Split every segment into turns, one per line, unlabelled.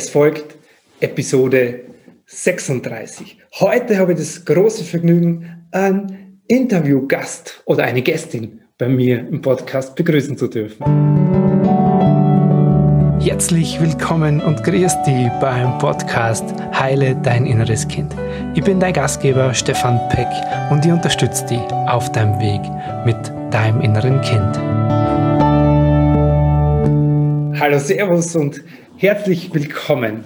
Es folgt Episode 36. Heute habe ich das große Vergnügen, einen Interviewgast oder eine Gästin bei mir im Podcast begrüßen zu dürfen. Herzlich willkommen und grüß dich beim Podcast Heile dein inneres Kind. Ich bin dein Gastgeber Stefan Peck und ich unterstütze dich auf deinem Weg mit deinem inneren Kind. Hallo, Servus und herzlich willkommen.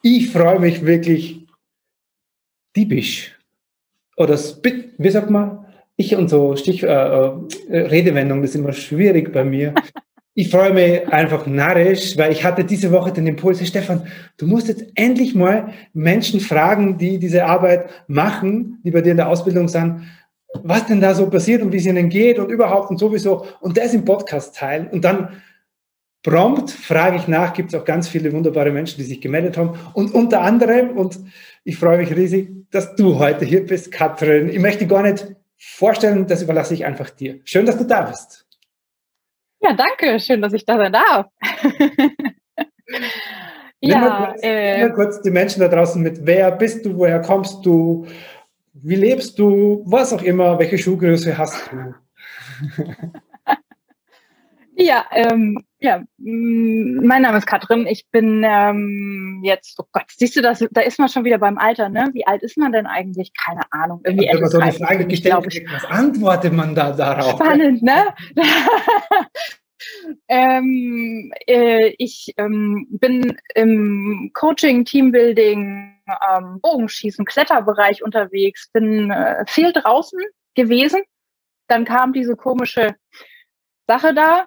Ich freue mich wirklich diebisch. Oder spit, wie sagt man? Ich und so Stich, äh, äh, Redewendung, das ist immer schwierig bei mir. Ich freue mich einfach narrisch, weil ich hatte diese Woche den Impuls, Stefan, du musst jetzt endlich mal Menschen fragen, die diese Arbeit machen, die bei dir in der Ausbildung sind, was denn da so passiert und wie es ihnen geht und überhaupt und sowieso und das im Podcast teilen und dann prompt frage ich nach, gibt es auch ganz viele wunderbare Menschen, die sich gemeldet haben. Und unter anderem, und ich freue mich riesig, dass du heute hier bist, Katrin. Ich möchte gar nicht vorstellen, das überlasse ich einfach dir. Schön, dass du da bist.
Ja, danke. Schön, dass ich da sein darf.
ja, Nimm kurz, äh, kurz die Menschen da draußen mit. Wer bist du? Woher kommst du? Wie lebst du? Was auch immer. Welche Schuhgröße hast du?
Ja, ähm, ja, mm, mein Name ist Katrin. Ich bin ähm, jetzt, oh Gott, siehst du das, da ist man schon wieder beim Alter, ne? Wie alt ist man denn eigentlich? Keine Ahnung.
Irgendwie ja, Ende so eine Frage gestellt, ich. was antwortet man da darauf?
Spannend, ne? ähm, äh, ich ähm, bin im Coaching, Teambuilding, ähm, Bogenschießen, Kletterbereich unterwegs, bin äh, viel draußen gewesen. Dann kam diese komische Sache da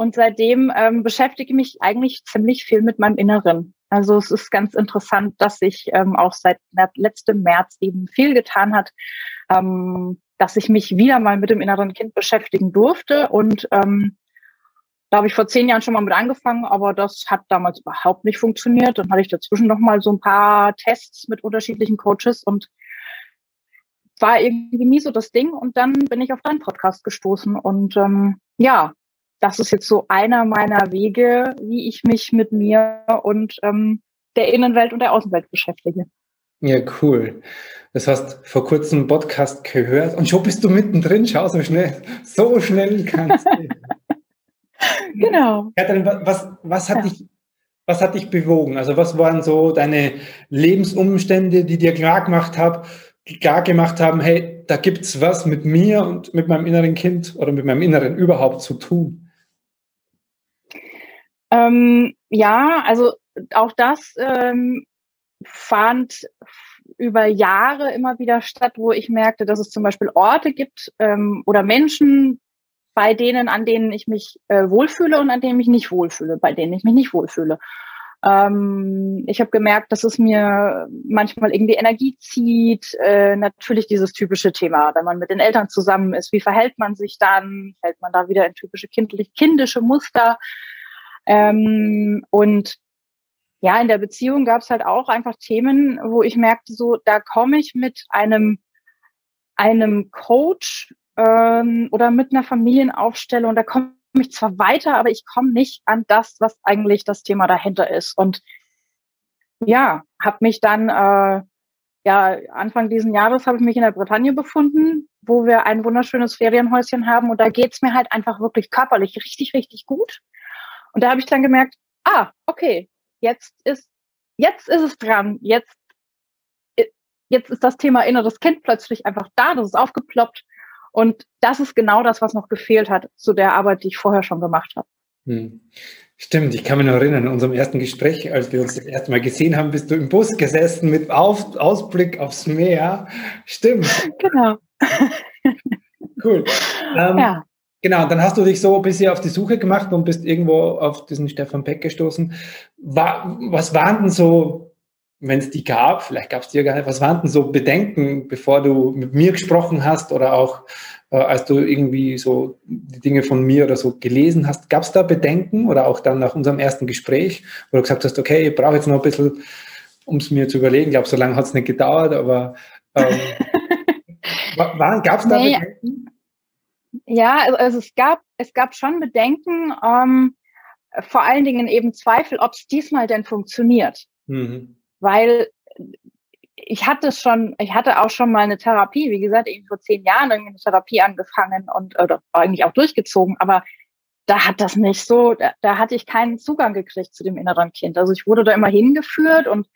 und seitdem ähm, beschäftige ich mich eigentlich ziemlich viel mit meinem Inneren. Also es ist ganz interessant, dass sich ähm, auch seit letztem März eben viel getan hat, ähm, dass ich mich wieder mal mit dem inneren Kind beschäftigen durfte. Und ähm, da habe ich vor zehn Jahren schon mal mit angefangen, aber das hat damals überhaupt nicht funktioniert. Dann hatte ich dazwischen noch mal so ein paar Tests mit unterschiedlichen Coaches und war irgendwie nie so das Ding. Und dann bin ich auf deinen Podcast gestoßen und ähm, ja, das ist jetzt so einer meiner Wege, wie ich mich mit mir und ähm, der Innenwelt und der Außenwelt beschäftige.
Ja, cool. Das hast vor kurzem einen Podcast gehört und schon bist du mittendrin. Schau so schnell, so schnell kannst du.
genau.
Katrin, was, was, hat ja. dich, was hat dich bewogen? Also was waren so deine Lebensumstände, die dir klar gemacht haben, klar gemacht haben, hey, da gibt es was mit mir und mit meinem inneren Kind oder mit meinem Inneren überhaupt zu tun?
Ähm, ja, also auch das ähm, fand über Jahre immer wieder statt, wo ich merkte, dass es zum Beispiel Orte gibt ähm, oder Menschen, bei denen, an denen ich mich äh, wohlfühle und an denen ich nicht wohlfühle, bei denen ich mich nicht wohlfühle. Ähm, ich habe gemerkt, dass es mir manchmal irgendwie Energie zieht. Äh, natürlich dieses typische Thema, wenn man mit den Eltern zusammen ist, wie verhält man sich dann? Fällt man da wieder in typische kindlich, kindische Muster? Ähm, und ja, in der Beziehung gab es halt auch einfach Themen, wo ich merkte, so, da komme ich mit einem, einem Coach ähm, oder mit einer Familienaufstellung, da komme ich zwar weiter, aber ich komme nicht an das, was eigentlich das Thema dahinter ist. Und ja, habe mich dann, äh, ja, Anfang diesen Jahres habe ich mich in der Bretagne befunden, wo wir ein wunderschönes Ferienhäuschen haben. Und da geht's mir halt einfach wirklich körperlich richtig, richtig gut. Und da habe ich dann gemerkt, ah, okay, jetzt ist, jetzt ist es dran, jetzt, jetzt ist das Thema inneres Kind plötzlich einfach da, das ist aufgeploppt. Und das ist genau das, was noch gefehlt hat zu der Arbeit, die ich vorher schon gemacht habe. Hm.
Stimmt, ich kann mich noch erinnern, in unserem ersten Gespräch, als wir uns das erste Mal gesehen haben, bist du im Bus gesessen mit Auf Ausblick aufs Meer. Stimmt.
Genau.
Cool. Ähm, ja. Genau, dann hast du dich so ein bisschen auf die Suche gemacht und bist irgendwo auf diesen Stefan Peck gestoßen. War, was waren denn so, wenn es die gab, vielleicht gab es die ja gar nicht, was waren denn so Bedenken, bevor du mit mir gesprochen hast oder auch äh, als du irgendwie so die Dinge von mir oder so gelesen hast? Gab es da Bedenken oder auch dann nach unserem ersten Gespräch, wo du gesagt hast, okay, ich brauche jetzt noch ein bisschen, um es mir zu überlegen. Ich glaube, so lange hat es nicht gedauert, aber ähm, gab es da nee. Bedenken?
Ja, also, also, es gab es gab schon Bedenken, ähm, vor allen Dingen eben Zweifel, ob es diesmal denn funktioniert. Mhm. Weil ich hatte schon, ich hatte auch schon mal eine Therapie, wie gesagt, eben vor zehn Jahren eine Therapie angefangen und oder eigentlich auch durchgezogen, aber da hat das nicht so, da, da hatte ich keinen Zugang gekriegt zu dem inneren Kind. Also ich wurde da immer hingeführt und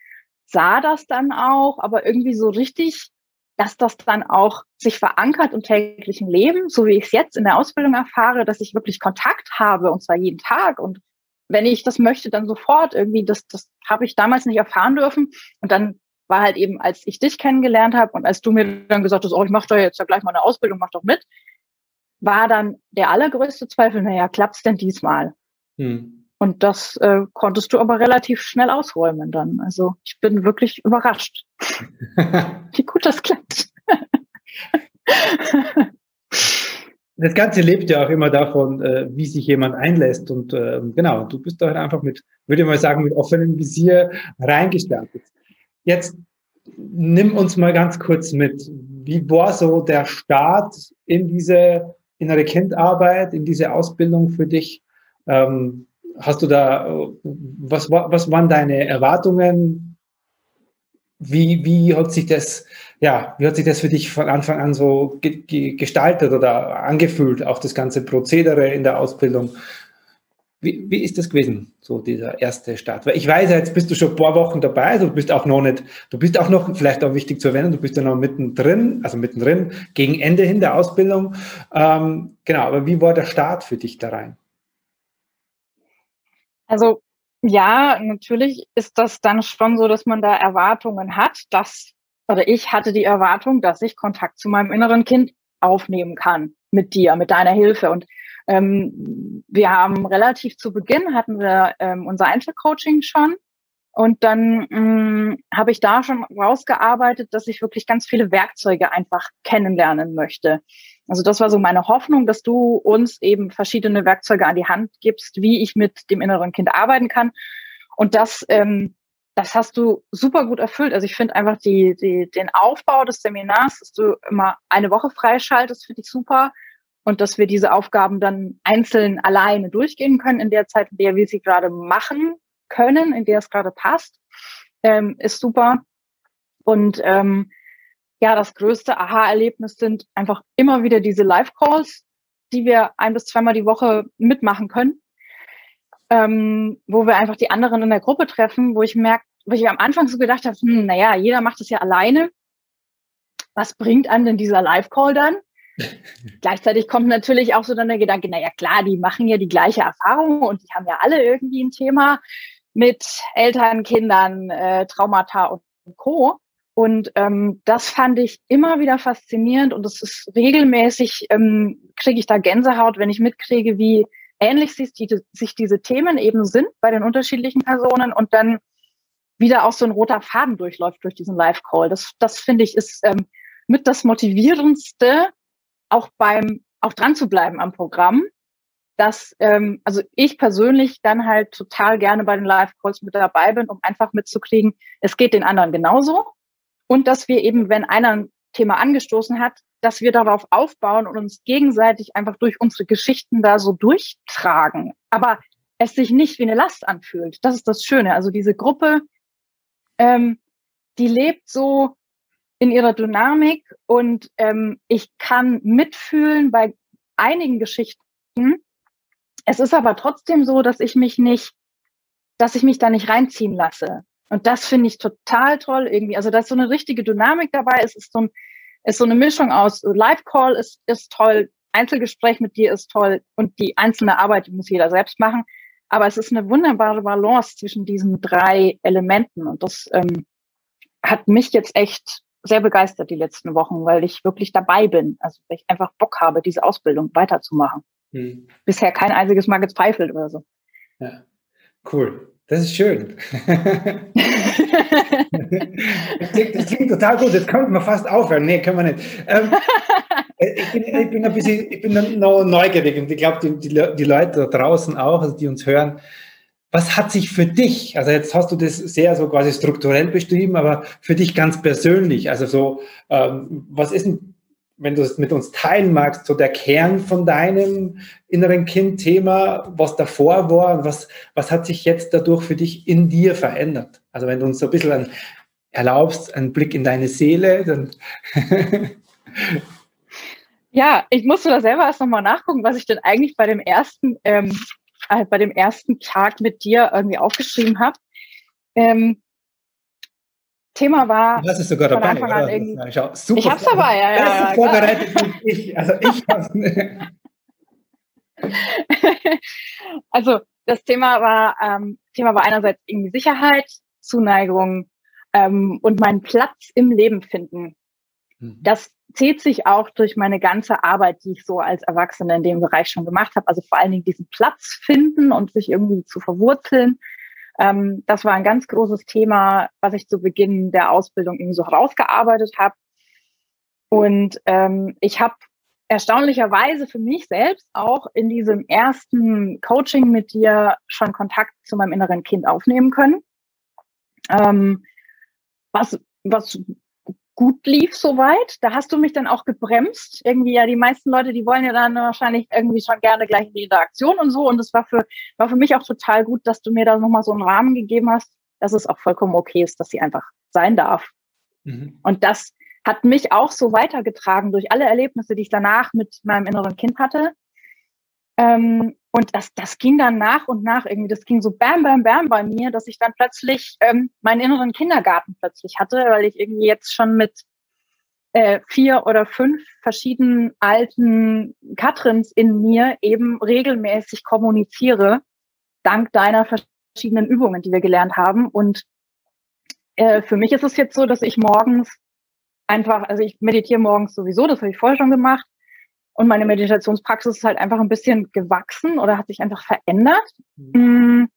sah das dann auch, aber irgendwie so richtig, dass das dann auch sich verankert im täglichen Leben, so wie ich es jetzt in der Ausbildung erfahre, dass ich wirklich Kontakt habe und zwar jeden Tag und wenn ich das möchte, dann sofort irgendwie, das, das habe ich damals nicht erfahren dürfen. Und dann war halt eben, als ich dich kennengelernt habe und als du mir dann gesagt hast, oh, ich mache da jetzt ja gleich mal eine Ausbildung, mach doch mit, war dann der allergrößte Zweifel, naja, klappt's denn diesmal? Hm. Und das äh, konntest du aber relativ schnell ausräumen dann. Also ich bin wirklich überrascht, wie gut das klappt.
das Ganze lebt ja auch immer davon, äh, wie sich jemand einlässt. Und äh, genau, du bist da halt einfach mit, würde ich mal sagen, mit offenem Visier reingestartet. Jetzt nimm uns mal ganz kurz mit. Wie war so der Start in diese innere Kindarbeit, in diese Ausbildung für dich? Ähm, hast du da, was, was waren deine Erwartungen? Wie, wie hat sich das, ja, wie hat sich das für dich von Anfang an so ge gestaltet oder angefühlt, auch das ganze Prozedere in der Ausbildung? Wie, wie ist das gewesen, so dieser erste Start? Weil ich weiß, jetzt bist du schon ein paar Wochen dabei, du bist auch noch nicht, du bist auch noch, vielleicht auch wichtig zu erwähnen, du bist ja noch mittendrin, also mittendrin, gegen Ende hin der Ausbildung. Ähm, genau, aber wie war der Start für dich da rein?
Also ja, natürlich ist das dann schon so, dass man da Erwartungen hat, dass, oder ich hatte die Erwartung, dass ich Kontakt zu meinem inneren Kind aufnehmen kann mit dir, mit deiner Hilfe. Und ähm, wir haben relativ zu Beginn hatten wir ähm, unser Einzelcoaching schon. Und dann ähm, habe ich da schon rausgearbeitet, dass ich wirklich ganz viele Werkzeuge einfach kennenlernen möchte. Also das war so meine Hoffnung, dass du uns eben verschiedene Werkzeuge an die Hand gibst, wie ich mit dem inneren Kind arbeiten kann. Und das, ähm, das hast du super gut erfüllt. Also ich finde einfach die, die, den Aufbau des Seminars, dass du immer eine Woche freischaltest, finde ich super und dass wir diese Aufgaben dann einzeln alleine durchgehen können in der Zeit, in der wir sie gerade machen können, in der es gerade passt, ähm, ist super. Und ähm, ja, das größte Aha-Erlebnis sind einfach immer wieder diese Live-Calls, die wir ein bis zweimal die Woche mitmachen können, ähm, wo wir einfach die anderen in der Gruppe treffen, wo ich merke, wo ich am Anfang so gedacht habe, hm, naja, jeder macht es ja alleine. Was bringt an denn dieser Live-Call dann? Gleichzeitig kommt natürlich auch so dann der Gedanke, naja klar, die machen ja die gleiche Erfahrung und die haben ja alle irgendwie ein Thema mit Eltern, Kindern, äh, Traumata und Co. Und ähm, das fand ich immer wieder faszinierend und es ist regelmäßig, ähm, kriege ich da Gänsehaut, wenn ich mitkriege, wie ähnlich sich, die, sich diese Themen eben sind bei den unterschiedlichen Personen und dann wieder auch so ein roter Faden durchläuft durch diesen Live-Call. Das, das finde ich ist ähm, mit das Motivierendste, auch beim, auch dran zu bleiben am Programm, dass, ähm, also ich persönlich dann halt total gerne bei den Live-Calls mit dabei bin, um einfach mitzukriegen, es geht den anderen genauso. Und dass wir eben, wenn einer ein Thema angestoßen hat, dass wir darauf aufbauen und uns gegenseitig einfach durch unsere Geschichten da so durchtragen. Aber es sich nicht wie eine Last anfühlt. Das ist das Schöne. Also diese Gruppe, ähm, die lebt so in ihrer Dynamik und ähm, ich kann mitfühlen bei einigen Geschichten. Es ist aber trotzdem so, dass ich mich nicht, dass ich mich da nicht reinziehen lasse. Und das finde ich total toll irgendwie. Also da ist so eine richtige Dynamik dabei. Es ist so, ein, ist so eine Mischung aus Live-Call ist, ist toll, Einzelgespräch mit dir ist toll und die einzelne Arbeit die muss jeder selbst machen. Aber es ist eine wunderbare Balance zwischen diesen drei Elementen und das ähm, hat mich jetzt echt sehr begeistert die letzten Wochen, weil ich wirklich dabei bin. Also weil ich einfach Bock habe, diese Ausbildung weiterzumachen. Hm. Bisher kein einziges Mal gezweifelt oder so.
Ja, cool. Das ist schön. das, klingt, das, klingt, total gut. Jetzt könnte man fast aufhören. Nee, können wir nicht. Ähm, äh, ich, bin, ich, bin, ein bisschen, ich bin noch neugierig und ich glaube, die, die, die Leute da draußen auch, also die uns hören, was hat sich für dich, also jetzt hast du das sehr so quasi strukturell beschrieben, aber für dich ganz persönlich, also so, ähm, was ist denn wenn du es mit uns teilen magst, so der Kern von deinem inneren Kind-Thema, was davor war, was, was hat sich jetzt dadurch für dich in dir verändert? Also wenn du uns so ein bisschen ein, erlaubst, einen Blick in deine Seele, dann.
ja, ich musste da selber erst nochmal nachgucken, was ich denn eigentlich bei dem ersten, ähm, äh, bei dem ersten Tag mit dir irgendwie aufgeschrieben habe. Ähm, Thema war.
Hast es sogar dabei, oder?
Irgendwie, Super ich hab's dabei, ja, ja.
ja vorbereitet ich. Also ich
Also das Thema war, ähm, Thema war einerseits irgendwie Sicherheit, Zuneigung ähm, und meinen Platz im Leben finden. Mhm. Das zieht sich auch durch meine ganze Arbeit, die ich so als Erwachsene in dem Bereich schon gemacht habe. Also vor allen Dingen diesen Platz finden und sich irgendwie zu verwurzeln ähm, das war ein ganz großes Thema, was ich zu Beginn der Ausbildung irgendwie so herausgearbeitet habe. Und ähm, ich habe erstaunlicherweise für mich selbst auch in diesem ersten Coaching mit dir schon Kontakt zu meinem inneren Kind aufnehmen können. Ähm, was, was gut lief soweit. Da hast du mich dann auch gebremst. Irgendwie ja, die meisten Leute, die wollen ja dann wahrscheinlich irgendwie schon gerne gleich in die Interaktion und so. Und es war für, war für mich auch total gut, dass du mir da nochmal so einen Rahmen gegeben hast, dass es auch vollkommen okay ist, dass sie einfach sein darf. Mhm. Und das hat mich auch so weitergetragen durch alle Erlebnisse, die ich danach mit meinem inneren Kind hatte. Ähm, und das, das ging dann nach und nach irgendwie, das ging so bam, bam, bam bei mir, dass ich dann plötzlich ähm, meinen inneren Kindergarten plötzlich hatte, weil ich irgendwie jetzt schon mit äh, vier oder fünf verschiedenen alten Katrins in mir eben regelmäßig kommuniziere, dank deiner verschiedenen Übungen, die wir gelernt haben. Und äh, für mich ist es jetzt so, dass ich morgens einfach, also ich meditiere morgens sowieso, das habe ich vorher schon gemacht, und meine Meditationspraxis ist halt einfach ein bisschen gewachsen oder hat sich einfach verändert. Mhm. Mm.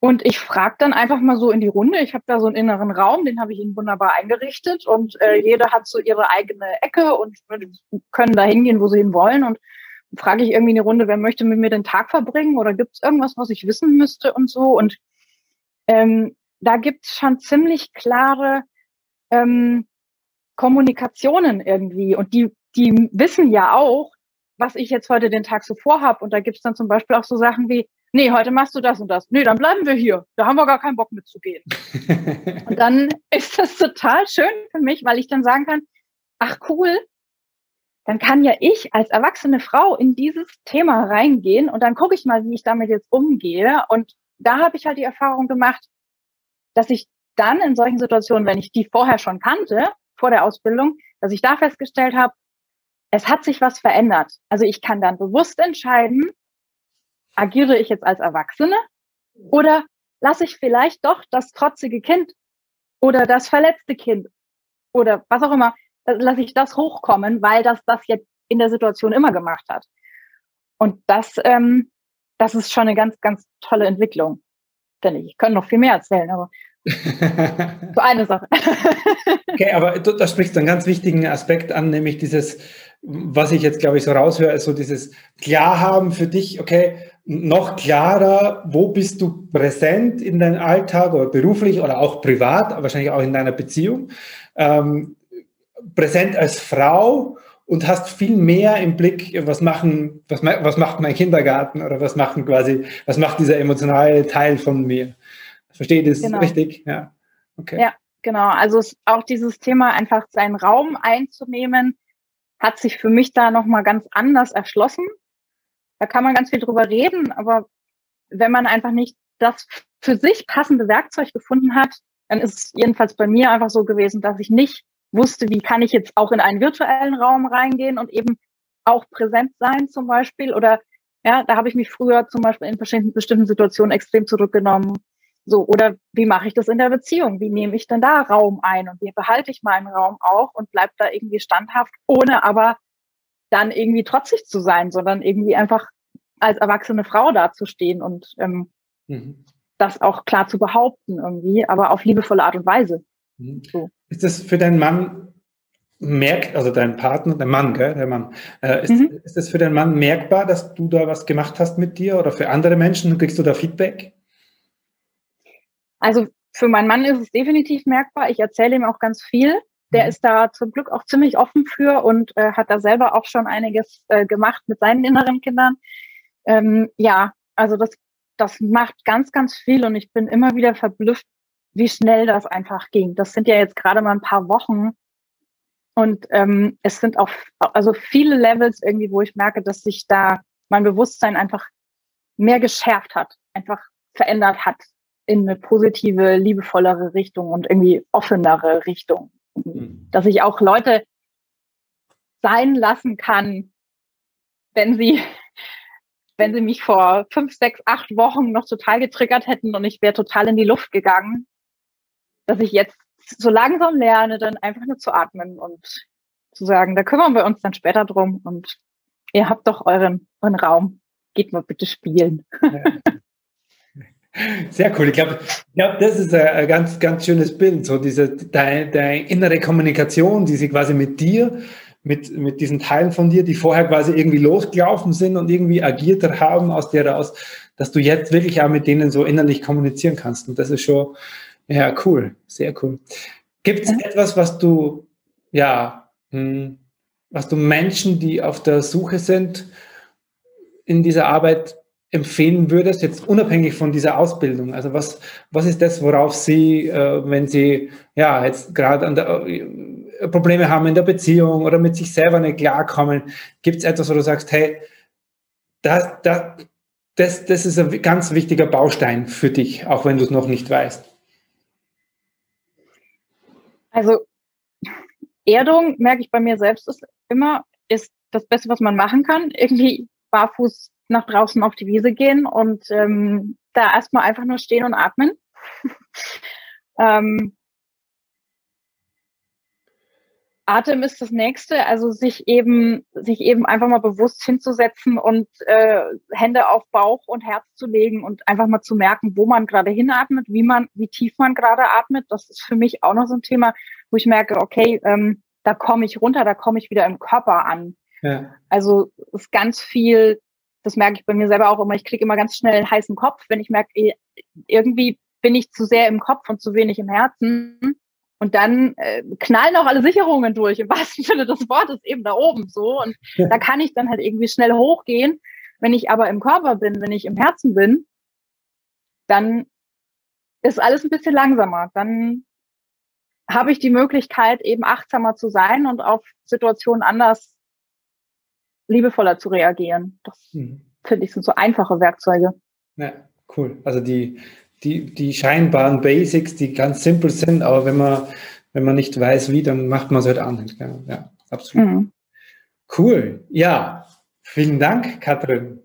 Und ich frage dann einfach mal so in die Runde. Ich habe da so einen inneren Raum, den habe ich ihnen wunderbar eingerichtet und äh, jeder hat so ihre eigene Ecke und können da hingehen, wo sie hin wollen. Und frage ich irgendwie in die Runde, wer möchte mit mir den Tag verbringen oder gibt es irgendwas, was ich wissen müsste und so. Und ähm, da gibt es schon ziemlich klare ähm, Kommunikationen irgendwie und die die wissen ja auch, was ich jetzt heute den Tag so vorhab. Und da gibt's dann zum Beispiel auch so Sachen wie, nee, heute machst du das und das. Nee, dann bleiben wir hier. Da haben wir gar keinen Bock mitzugehen. und dann ist das total schön für mich, weil ich dann sagen kann, ach cool, dann kann ja ich als erwachsene Frau in dieses Thema reingehen und dann gucke ich mal, wie ich damit jetzt umgehe. Und da habe ich halt die Erfahrung gemacht, dass ich dann in solchen Situationen, wenn ich die vorher schon kannte, vor der Ausbildung, dass ich da festgestellt habe, es hat sich was verändert. Also ich kann dann bewusst entscheiden, agiere ich jetzt als Erwachsene oder lasse ich vielleicht doch das trotzige Kind oder das verletzte Kind oder was auch immer, lasse ich das hochkommen, weil das das jetzt in der Situation immer gemacht hat. Und das, ähm, das ist schon eine ganz, ganz tolle Entwicklung, finde ich. Ich könnte noch viel mehr erzählen, aber so eine Sache.
okay, aber du, da sprichst du einen ganz wichtigen Aspekt an, nämlich dieses, was ich jetzt, glaube ich, so raushöre, ist so dieses Klarhaben für dich, okay, noch klarer, wo bist du präsent in deinem Alltag oder beruflich oder auch privat, wahrscheinlich auch in deiner Beziehung, ähm, präsent als Frau und hast viel mehr im Blick, was machen, was, was macht mein Kindergarten oder was machen quasi, was macht dieser emotionale Teil von mir. Verstehe das genau. richtig? Ja.
Okay. Ja, genau. Also auch dieses Thema, einfach seinen Raum einzunehmen, hat sich für mich da nochmal ganz anders erschlossen. Da kann man ganz viel drüber reden, aber wenn man einfach nicht das für sich passende Werkzeug gefunden hat, dann ist es jedenfalls bei mir einfach so gewesen, dass ich nicht wusste, wie kann ich jetzt auch in einen virtuellen Raum reingehen und eben auch präsent sein zum Beispiel. Oder ja, da habe ich mich früher zum Beispiel in bestimmten Situationen extrem zurückgenommen so, oder wie mache ich das in der Beziehung? Wie nehme ich denn da Raum ein und wie behalte ich meinen Raum auch und bleib da irgendwie standhaft, ohne aber dann irgendwie trotzig zu sein, sondern irgendwie einfach als erwachsene Frau dazustehen und ähm, mhm. das auch klar zu behaupten irgendwie, aber auf liebevolle Art und Weise.
Mhm. So. Ist das für deinen Mann merkt, also dein Partner, der Mann, gell, der Mann, äh, ist, mhm. ist das für deinen Mann merkbar, dass du da was gemacht hast mit dir oder für andere Menschen? Kriegst du da Feedback?
Also für meinen Mann ist es definitiv merkbar. Ich erzähle ihm auch ganz viel. der mhm. ist da zum Glück auch ziemlich offen für und äh, hat da selber auch schon einiges äh, gemacht mit seinen inneren Kindern. Ähm, ja, also das, das macht ganz, ganz viel und ich bin immer wieder verblüfft, wie schnell das einfach ging. Das sind ja jetzt gerade mal ein paar Wochen und ähm, es sind auch also viele Levels irgendwie, wo ich merke, dass sich da mein Bewusstsein einfach mehr geschärft hat, einfach verändert hat in eine positive, liebevollere Richtung und irgendwie offenere Richtung. Mhm. Dass ich auch Leute sein lassen kann, wenn sie, wenn sie mich vor fünf, sechs, acht Wochen noch total getriggert hätten und ich wäre total in die Luft gegangen, dass ich jetzt so langsam lerne, dann einfach nur zu atmen und zu sagen, da kümmern wir uns dann später drum und ihr habt doch euren, euren Raum. Geht mal bitte spielen. Ja.
Sehr cool. Ich glaube, ich glaub, das ist ein, ganz, ganz schönes Bild. So diese, deine, deine innere Kommunikation, die sie quasi mit dir, mit, mit diesen Teilen von dir, die vorher quasi irgendwie losgelaufen sind und irgendwie agiert haben aus dir raus, dass du jetzt wirklich auch mit denen so innerlich kommunizieren kannst. Und das ist schon, ja, cool. Sehr cool. Gibt es etwas, was du, ja, hm, was du Menschen, die auf der Suche sind, in dieser Arbeit empfehlen würdest, jetzt unabhängig von dieser Ausbildung? Also was, was ist das, worauf Sie, äh, wenn Sie ja jetzt gerade äh, Probleme haben in der Beziehung oder mit sich selber nicht klarkommen, gibt es etwas, wo du sagst, hey, das, das, das, das ist ein ganz wichtiger Baustein für dich, auch wenn du es noch nicht weißt?
Also Erdung, merke ich bei mir selbst, ist immer ist das Beste, was man machen kann. Irgendwie barfuß nach draußen auf die Wiese gehen und ähm, da erstmal einfach nur stehen und atmen. ähm, Atem ist das nächste, also sich eben, sich eben einfach mal bewusst hinzusetzen und äh, Hände auf Bauch und Herz zu legen und einfach mal zu merken, wo man gerade hinatmet, wie man, wie tief man gerade atmet. Das ist für mich auch noch so ein Thema, wo ich merke, okay, ähm, da komme ich runter, da komme ich wieder im Körper an. Ja. Also ist ganz viel das merke ich bei mir selber auch immer, ich kriege immer ganz schnell einen heißen Kopf, wenn ich merke, eh, irgendwie bin ich zu sehr im Kopf und zu wenig im Herzen. Und dann äh, knallen auch alle Sicherungen durch, im wahrsten Sinne des Wortes, eben da oben so. Und da kann ich dann halt irgendwie schnell hochgehen. Wenn ich aber im Körper bin, wenn ich im Herzen bin, dann ist alles ein bisschen langsamer. Dann habe ich die Möglichkeit, eben achtsamer zu sein und auf Situationen anders liebevoller zu reagieren. Das mhm. finde ich sind so einfache Werkzeuge.
Ja, cool. Also die, die, die scheinbaren Basics, die ganz simpel sind, aber wenn man, wenn man nicht weiß, wie, dann macht man es halt anders. Ja, absolut. Mhm. Cool. Ja, vielen Dank, Katrin.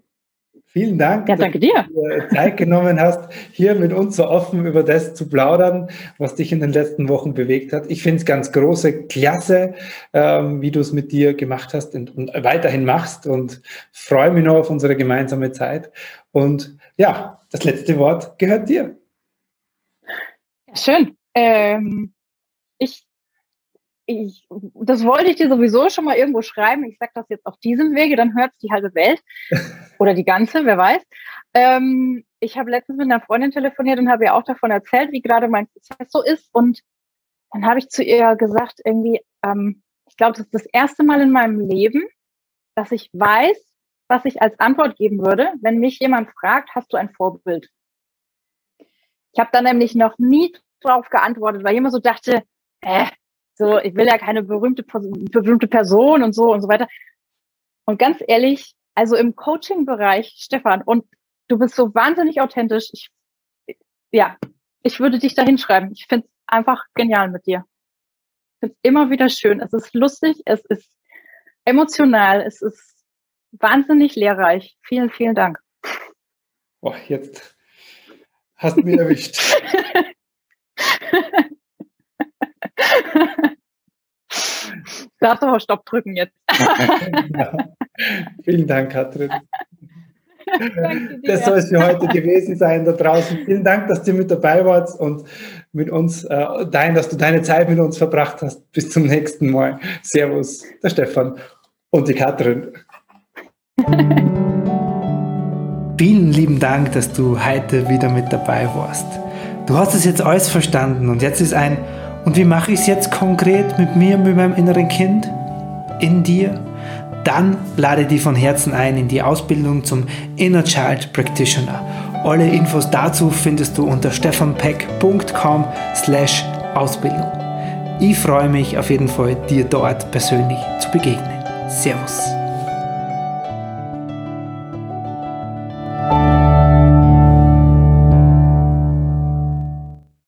Vielen Dank,
ja, danke dass
du Zeit genommen hast, hier mit uns so offen über das zu plaudern, was dich in den letzten Wochen bewegt hat. Ich finde es ganz große Klasse, ähm, wie du es mit dir gemacht hast und, und, weiterhin machst und freue mich noch auf unsere gemeinsame Zeit. Und ja, das letzte Wort gehört dir.
Schön. Ähm, ich ich, das wollte ich dir sowieso schon mal irgendwo schreiben. Ich sage das jetzt auf diesem Wege, dann hört es die halbe Welt oder die ganze, wer weiß. Ähm, ich habe letztens mit einer Freundin telefoniert und habe ihr auch davon erzählt, wie gerade mein Prozess so ist. Und dann habe ich zu ihr gesagt, irgendwie, ähm, ich glaube, das ist das erste Mal in meinem Leben, dass ich weiß, was ich als Antwort geben würde, wenn mich jemand fragt, hast du ein Vorbild? Ich habe da nämlich noch nie drauf geantwortet, weil ich immer so dachte, äh, so, ich will ja keine berühmte, berühmte Person und so und so weiter. Und ganz ehrlich, also im Coaching-Bereich, Stefan, und du bist so wahnsinnig authentisch. Ich, ja, ich würde dich da hinschreiben. Ich finde es einfach genial mit dir. Ich finde es immer wieder schön. Es ist lustig, es ist emotional, es ist wahnsinnig lehrreich. Vielen, vielen Dank.
Boah, jetzt hast du mich erwischt.
Darfst aber Stopp drücken jetzt.
ja. Vielen Dank, Katrin. Das soll es für heute gewesen sein da draußen. Vielen Dank, dass du mit dabei warst und mit uns, äh, dein, dass du deine Zeit mit uns verbracht hast. Bis zum nächsten Mal. Servus, der Stefan und die Katrin. Vielen lieben Dank, dass du heute wieder mit dabei warst. du hast es jetzt alles verstanden und jetzt ist ein, und wie mache ich es jetzt konkret mit mir, mit meinem inneren Kind? In dir? Dann lade dich von Herzen ein in die Ausbildung zum Inner Child Practitioner. Alle Infos dazu findest du unter stefanpeck.com slash Ausbildung. Ich freue mich auf jeden Fall, dir dort persönlich zu begegnen. Servus.